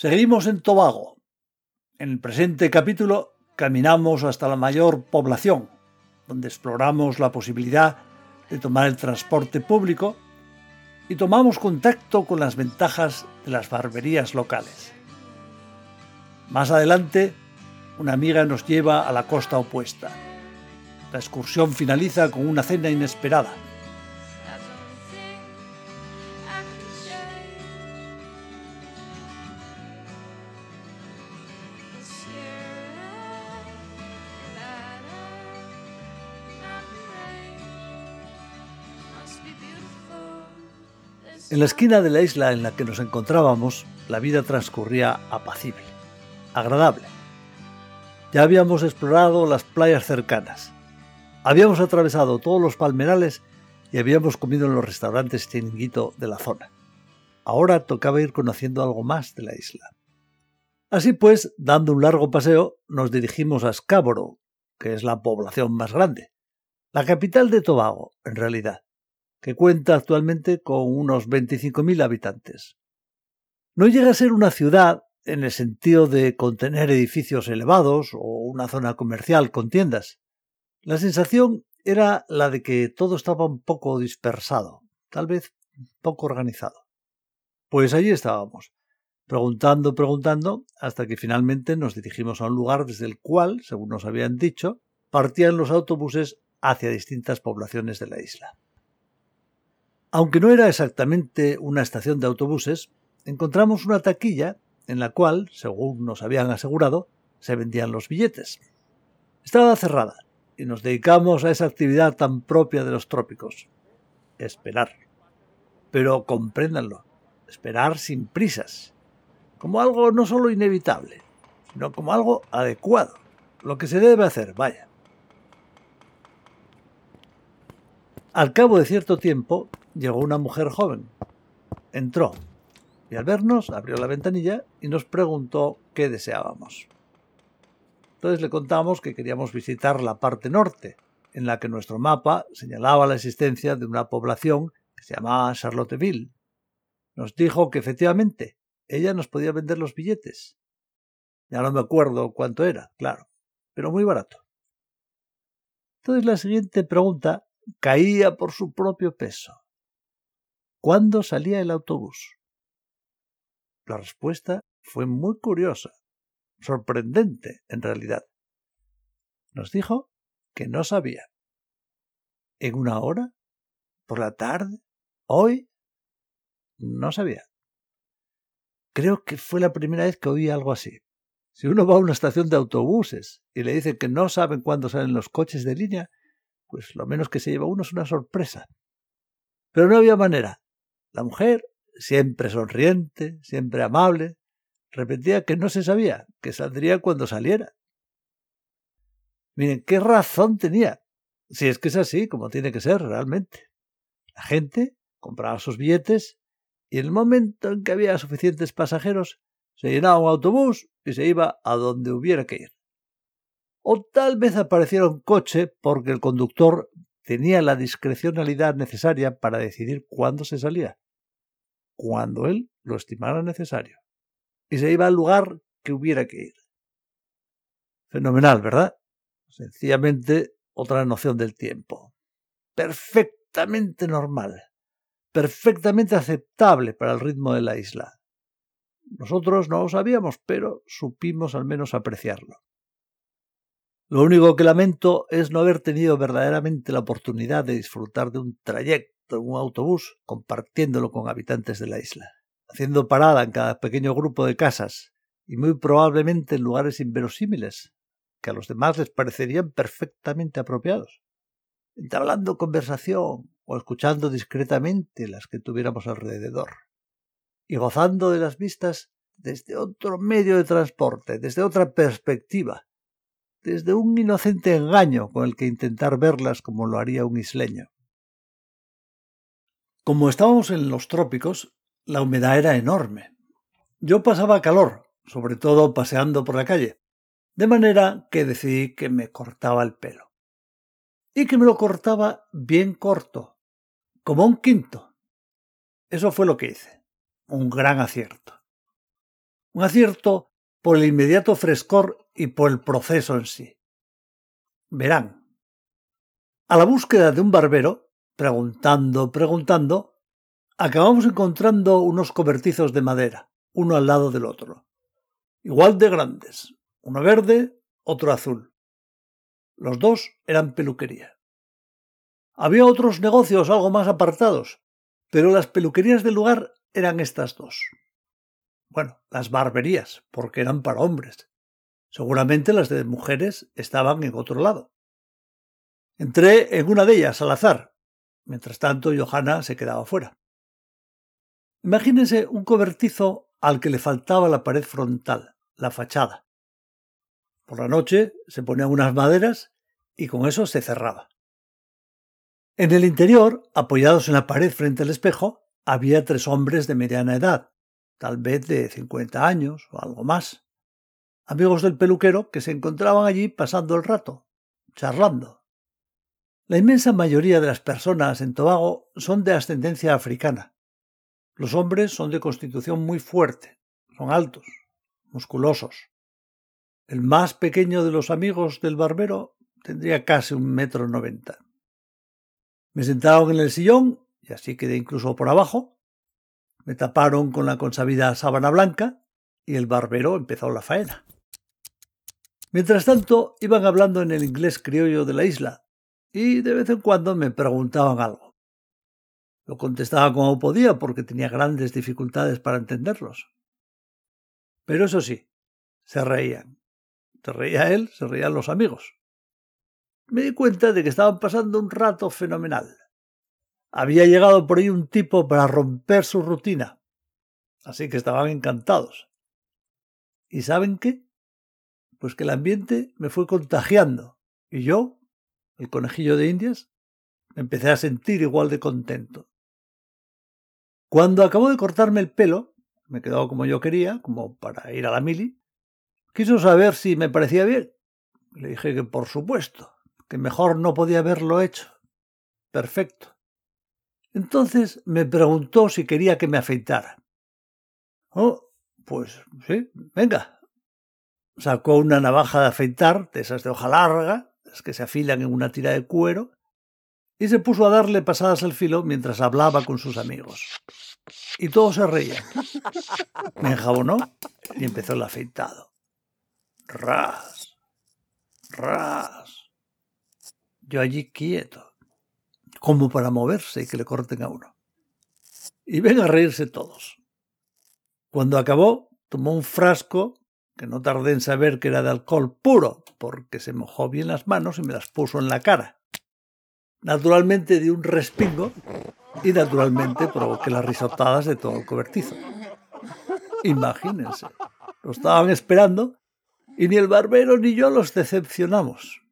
Seguimos en Tobago. En el presente capítulo caminamos hasta la mayor población, donde exploramos la posibilidad de tomar el transporte público y tomamos contacto con las ventajas de las barberías locales. Más adelante, una amiga nos lleva a la costa opuesta. La excursión finaliza con una cena inesperada En la esquina de la isla en la que nos encontrábamos, la vida transcurría apacible, agradable. Ya habíamos explorado las playas cercanas, habíamos atravesado todos los palmerales y habíamos comido en los restaurantes chiringuito de la zona. Ahora tocaba ir conociendo algo más de la isla. Así pues, dando un largo paseo, nos dirigimos a Scarborough, que es la población más grande, la capital de Tobago, en realidad que cuenta actualmente con unos 25.000 habitantes. No llega a ser una ciudad en el sentido de contener edificios elevados o una zona comercial con tiendas. La sensación era la de que todo estaba un poco dispersado, tal vez poco organizado. Pues allí estábamos, preguntando, preguntando, hasta que finalmente nos dirigimos a un lugar desde el cual, según nos habían dicho, partían los autobuses hacia distintas poblaciones de la isla. Aunque no era exactamente una estación de autobuses, encontramos una taquilla en la cual, según nos habían asegurado, se vendían los billetes. Estaba cerrada y nos dedicamos a esa actividad tan propia de los trópicos, esperar. Pero compréndanlo, esperar sin prisas, como algo no solo inevitable, sino como algo adecuado, lo que se debe hacer, vaya. Al cabo de cierto tiempo, llegó una mujer joven. Entró y al vernos abrió la ventanilla y nos preguntó qué deseábamos. Entonces le contamos que queríamos visitar la parte norte, en la que nuestro mapa señalaba la existencia de una población que se llamaba Charlotteville. Nos dijo que efectivamente ella nos podía vender los billetes. Ya no me acuerdo cuánto era, claro, pero muy barato. Entonces la siguiente pregunta caía por su propio peso. ¿Cuándo salía el autobús? La respuesta fue muy curiosa, sorprendente en realidad. Nos dijo que no sabía. ¿En una hora? ¿Por la tarde? ¿Hoy? No sabía. Creo que fue la primera vez que oí algo así. Si uno va a una estación de autobuses y le dicen que no saben cuándo salen los coches de línea, pues lo menos que se lleva uno es una sorpresa. Pero no había manera. La mujer, siempre sonriente, siempre amable, repetía que no se sabía, que saldría cuando saliera. Miren, qué razón tenía, si es que es así como tiene que ser realmente. La gente compraba sus billetes y en el momento en que había suficientes pasajeros, se llenaba un autobús y se iba a donde hubiera que ir. O tal vez apareciera un coche porque el conductor tenía la discrecionalidad necesaria para decidir cuándo se salía, cuando él lo estimara necesario, y se iba al lugar que hubiera que ir. Fenomenal, ¿verdad? Sencillamente otra noción del tiempo. Perfectamente normal, perfectamente aceptable para el ritmo de la isla. Nosotros no lo sabíamos, pero supimos al menos apreciarlo. Lo único que lamento es no haber tenido verdaderamente la oportunidad de disfrutar de un trayecto en un autobús compartiéndolo con habitantes de la isla, haciendo parada en cada pequeño grupo de casas y muy probablemente en lugares inverosímiles que a los demás les parecerían perfectamente apropiados, entablando conversación o escuchando discretamente las que tuviéramos alrededor, y gozando de las vistas desde otro medio de transporte, desde otra perspectiva, desde un inocente engaño con el que intentar verlas como lo haría un isleño. Como estábamos en los trópicos, la humedad era enorme. Yo pasaba calor, sobre todo paseando por la calle, de manera que decidí que me cortaba el pelo. Y que me lo cortaba bien corto, como un quinto. Eso fue lo que hice, un gran acierto. Un acierto por el inmediato frescor y por el proceso en sí. Verán. A la búsqueda de un barbero, preguntando, preguntando, acabamos encontrando unos cobertizos de madera, uno al lado del otro, igual de grandes, uno verde, otro azul. Los dos eran peluquería. Había otros negocios algo más apartados, pero las peluquerías del lugar eran estas dos. Bueno, las barberías, porque eran para hombres. Seguramente las de mujeres estaban en otro lado. Entré en una de ellas al azar. Mientras tanto, Johanna se quedaba fuera. Imagínense un cobertizo al que le faltaba la pared frontal, la fachada. Por la noche se ponían unas maderas y con eso se cerraba. En el interior, apoyados en la pared frente al espejo, había tres hombres de mediana edad, tal vez de cincuenta años o algo más, amigos del peluquero que se encontraban allí pasando el rato, charlando. La inmensa mayoría de las personas en Tobago son de ascendencia africana. Los hombres son de constitución muy fuerte, son altos, musculosos. El más pequeño de los amigos del barbero tendría casi un metro noventa. Me sentaron en el sillón, y así quedé incluso por abajo. Me taparon con la consabida sábana blanca y el barbero empezó la faena. Mientras tanto, iban hablando en el inglés criollo de la isla, y de vez en cuando me preguntaban algo. Lo contestaba como podía porque tenía grandes dificultades para entenderlos. Pero eso sí, se reían. Se reía él, se reían los amigos. Me di cuenta de que estaban pasando un rato fenomenal. Había llegado por ahí un tipo para romper su rutina. Así que estaban encantados. ¿Y saben qué? Pues que el ambiente me fue contagiando. Y yo, el conejillo de Indias, me empecé a sentir igual de contento. Cuando acabó de cortarme el pelo, me quedó como yo quería, como para ir a la mili, Quiso saber si me parecía bien. Le dije que por supuesto, que mejor no podía haberlo hecho. Perfecto. Entonces me preguntó si quería que me afeitara. Oh, pues sí, venga. Sacó una navaja de afeitar, de esas de hoja larga, las que se afilan en una tira de cuero, y se puso a darle pasadas al filo mientras hablaba con sus amigos. Y todos se reían. Me enjabonó y empezó el afeitado. Ras. Ras. Yo allí quieto, como para moverse y que le corten a uno. Y ven a reírse todos. Cuando acabó, tomó un frasco, que no tardé en saber que era de alcohol puro, porque se mojó bien las manos y me las puso en la cara. Naturalmente di un respingo y naturalmente provoqué las risotadas de todo el cobertizo. Imagínense, lo estaban esperando y ni el barbero ni yo los decepcionamos.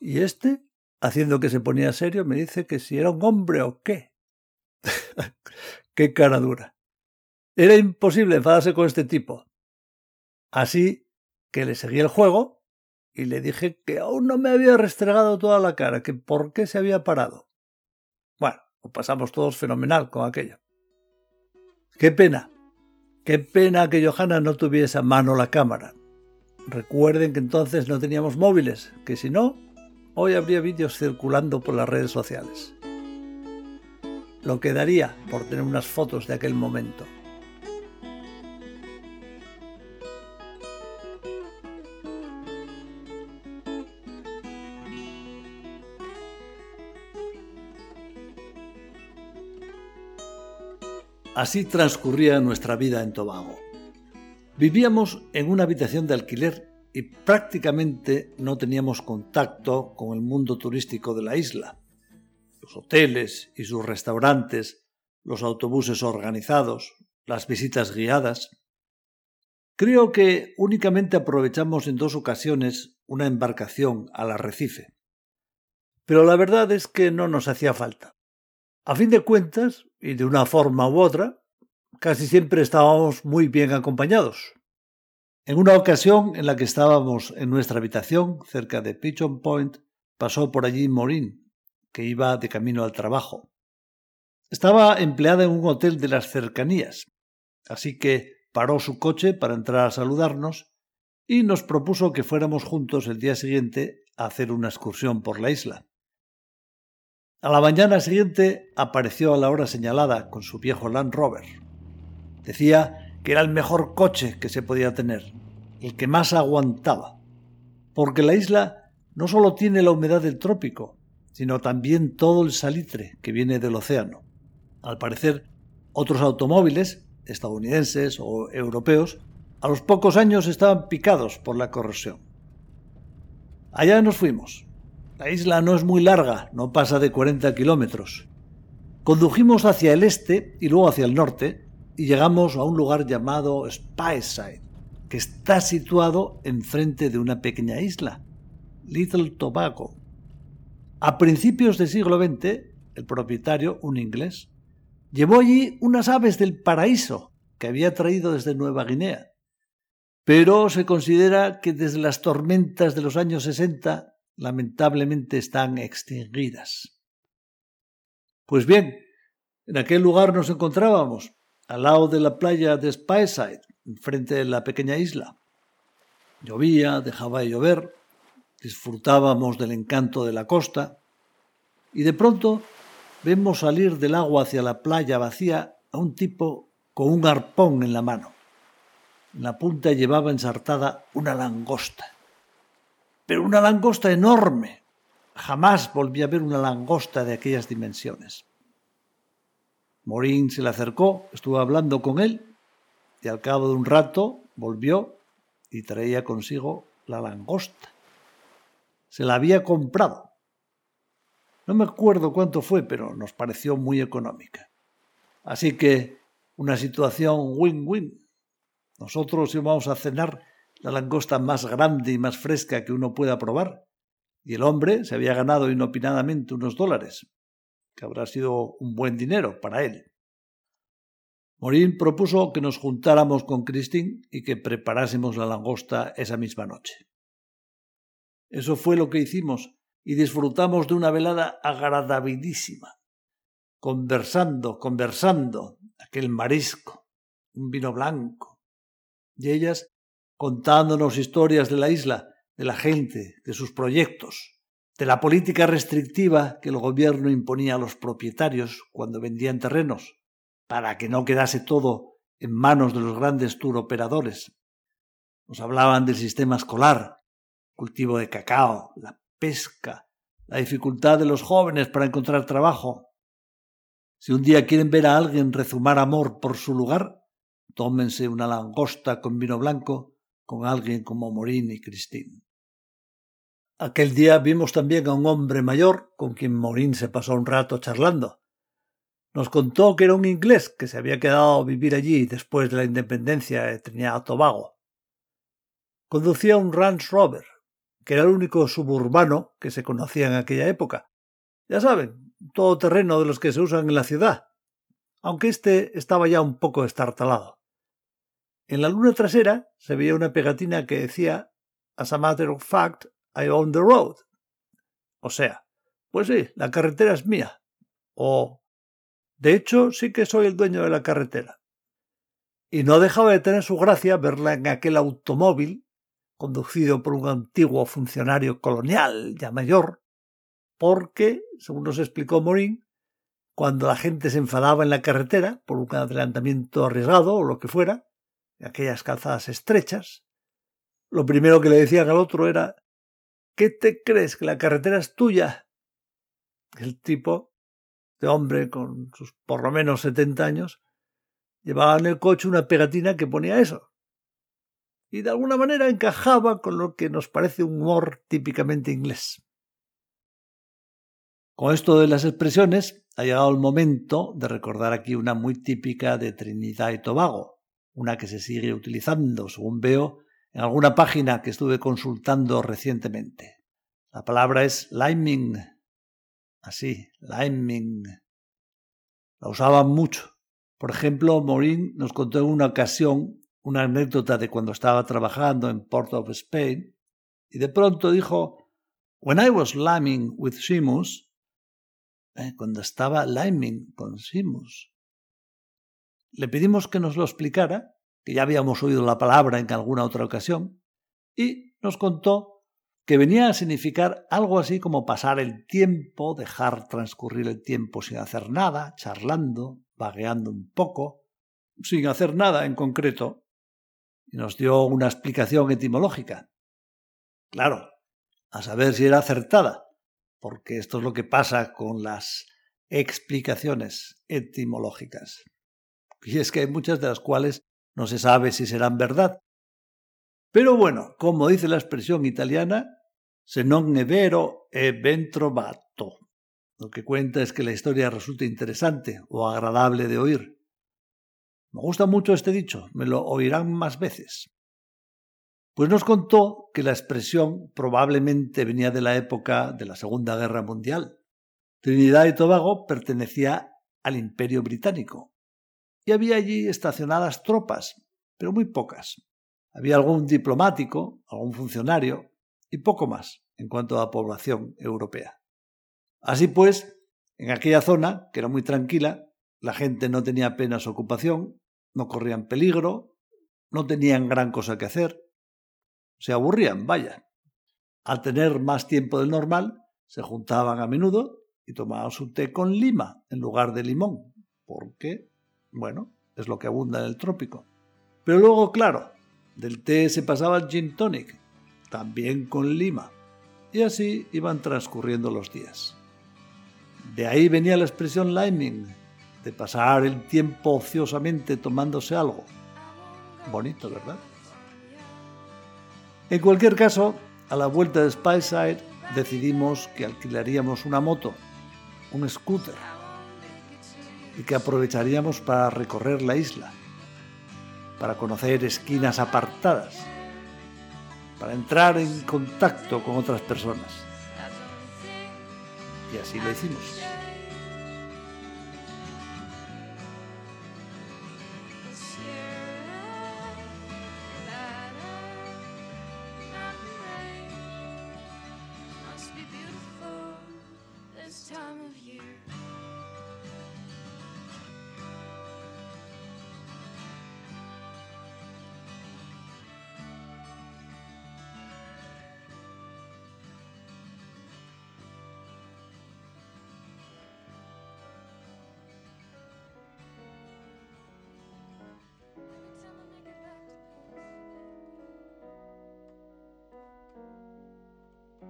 Y este, haciendo que se ponía serio, me dice que si era un hombre o qué. qué cara dura. Era imposible enfadarse con este tipo. Así que le seguí el juego y le dije que aún no me había restregado toda la cara, que por qué se había parado. Bueno, lo pasamos todos fenomenal con aquello. Qué pena, qué pena que Johanna no tuviese a mano la cámara. Recuerden que entonces no teníamos móviles, que si no, hoy habría vídeos circulando por las redes sociales. Lo que daría por tener unas fotos de aquel momento. Así transcurría nuestra vida en Tobago. Vivíamos en una habitación de alquiler y prácticamente no teníamos contacto con el mundo turístico de la isla. Los hoteles y sus restaurantes, los autobuses organizados, las visitas guiadas. Creo que únicamente aprovechamos en dos ocasiones una embarcación al arrecife. Pero la verdad es que no nos hacía falta. A fin de cuentas, y de una forma u otra, casi siempre estábamos muy bien acompañados. En una ocasión en la que estábamos en nuestra habitación, cerca de Pigeon Point, pasó por allí Maureen, que iba de camino al trabajo. Estaba empleada en un hotel de las cercanías, así que paró su coche para entrar a saludarnos y nos propuso que fuéramos juntos el día siguiente a hacer una excursión por la isla. A la mañana siguiente apareció a la hora señalada con su viejo Land Rover. Decía que era el mejor coche que se podía tener, el que más aguantaba, porque la isla no solo tiene la humedad del trópico, sino también todo el salitre que viene del océano. Al parecer, otros automóviles, estadounidenses o europeos, a los pocos años estaban picados por la corrosión. Allá nos fuimos. La isla no es muy larga, no pasa de 40 kilómetros. Condujimos hacia el este y luego hacia el norte y llegamos a un lugar llamado Speyside, que está situado enfrente de una pequeña isla, Little Tobacco. A principios del siglo XX, el propietario, un inglés, llevó allí unas aves del paraíso que había traído desde Nueva Guinea. Pero se considera que desde las tormentas de los años 60 lamentablemente están extinguidas. Pues bien, en aquel lugar nos encontrábamos, al lado de la playa de Speyside, enfrente de la pequeña isla. Llovía, dejaba de llover, disfrutábamos del encanto de la costa, y de pronto vemos salir del agua hacia la playa vacía a un tipo con un arpón en la mano. En la punta llevaba ensartada una langosta pero una langosta enorme. Jamás volví a ver una langosta de aquellas dimensiones. Morín se le acercó, estuvo hablando con él y al cabo de un rato volvió y traía consigo la langosta. Se la había comprado. No me acuerdo cuánto fue, pero nos pareció muy económica. Así que una situación win-win. Nosotros íbamos a cenar la langosta más grande y más fresca que uno pueda probar, y el hombre se había ganado inopinadamente unos dólares, que habrá sido un buen dinero para él. Morín propuso que nos juntáramos con Christine y que preparásemos la langosta esa misma noche. Eso fue lo que hicimos y disfrutamos de una velada agradabilísima, conversando, conversando, aquel marisco, un vino blanco, y ellas contándonos historias de la isla, de la gente, de sus proyectos, de la política restrictiva que el gobierno imponía a los propietarios cuando vendían terrenos, para que no quedase todo en manos de los grandes turoperadores. Nos hablaban del sistema escolar, cultivo de cacao, la pesca, la dificultad de los jóvenes para encontrar trabajo. Si un día quieren ver a alguien rezumar amor por su lugar, tómense una langosta con vino blanco con alguien como Morín y Christine. Aquel día vimos también a un hombre mayor con quien Morín se pasó un rato charlando. Nos contó que era un inglés que se había quedado a vivir allí después de la independencia de Trinidad Tobago. Conducía un Range Rover, que era el único suburbano que se conocía en aquella época. Ya saben, todo terreno de los que se usan en la ciudad, aunque este estaba ya un poco estartalado. En la luna trasera se veía una pegatina que decía As a matter of fact, I own the road. O sea, pues sí, la carretera es mía. O de hecho, sí que soy el dueño de la carretera. Y no dejaba de tener su gracia verla en aquel automóvil, conducido por un antiguo funcionario colonial ya mayor, porque, según nos explicó Morín, cuando la gente se enfadaba en la carretera por un adelantamiento arriesgado o lo que fuera, aquellas calzadas estrechas, lo primero que le decían al otro era ¿Qué te crees? ¿Que la carretera es tuya? El tipo, de hombre con sus por lo menos setenta años, llevaba en el coche una pegatina que ponía eso. Y de alguna manera encajaba con lo que nos parece un humor típicamente inglés. Con esto de las expresiones, ha llegado el momento de recordar aquí una muy típica de Trinidad y Tobago, una que se sigue utilizando, según veo, en alguna página que estuve consultando recientemente. La palabra es liming. Así, liming. La usaban mucho. Por ejemplo, Morín nos contó en una ocasión una anécdota de cuando estaba trabajando en Port of Spain y de pronto dijo, When I was liming with Simus, eh, cuando estaba liming con Simus, le pedimos que nos lo explicara que ya habíamos oído la palabra en alguna otra ocasión, y nos contó que venía a significar algo así como pasar el tiempo, dejar transcurrir el tiempo sin hacer nada, charlando, vagueando un poco, sin hacer nada en concreto, y nos dio una explicación etimológica. Claro, a saber si era acertada, porque esto es lo que pasa con las explicaciones etimológicas. Y es que hay muchas de las cuales no se sabe si serán verdad. Pero bueno, como dice la expresión italiana, se non è vero e ben trovato. Lo que cuenta es que la historia resulta interesante o agradable de oír. Me gusta mucho este dicho, me lo oirán más veces. Pues nos contó que la expresión probablemente venía de la época de la Segunda Guerra Mundial. Trinidad y Tobago pertenecía al Imperio Británico y había allí estacionadas tropas, pero muy pocas. Había algún diplomático, algún funcionario y poco más en cuanto a población europea. Así pues, en aquella zona, que era muy tranquila, la gente no tenía apenas ocupación, no corrían peligro, no tenían gran cosa que hacer, se aburrían, vaya. Al tener más tiempo del normal, se juntaban a menudo y tomaban su té con lima en lugar de limón, porque, bueno, es lo que abunda en el trópico. Pero luego, claro, del té se pasaba al gin tonic, también con lima, y así iban transcurriendo los días. De ahí venía la expresión liming, de pasar el tiempo ociosamente tomándose algo. Bonito, ¿verdad? En cualquier caso, a la vuelta de Spiceside decidimos que alquilaríamos una moto, un scooter, y que aprovecharíamos para recorrer la isla, para conocer esquinas apartadas, para entrar en contacto con otras personas. Y así lo hicimos.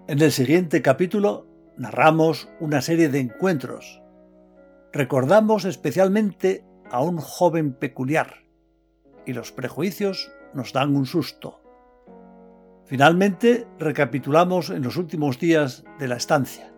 En el siguiente capítulo narramos una serie de encuentros. Recordamos especialmente a un joven peculiar y los prejuicios nos dan un susto. Finalmente, recapitulamos en los últimos días de la estancia.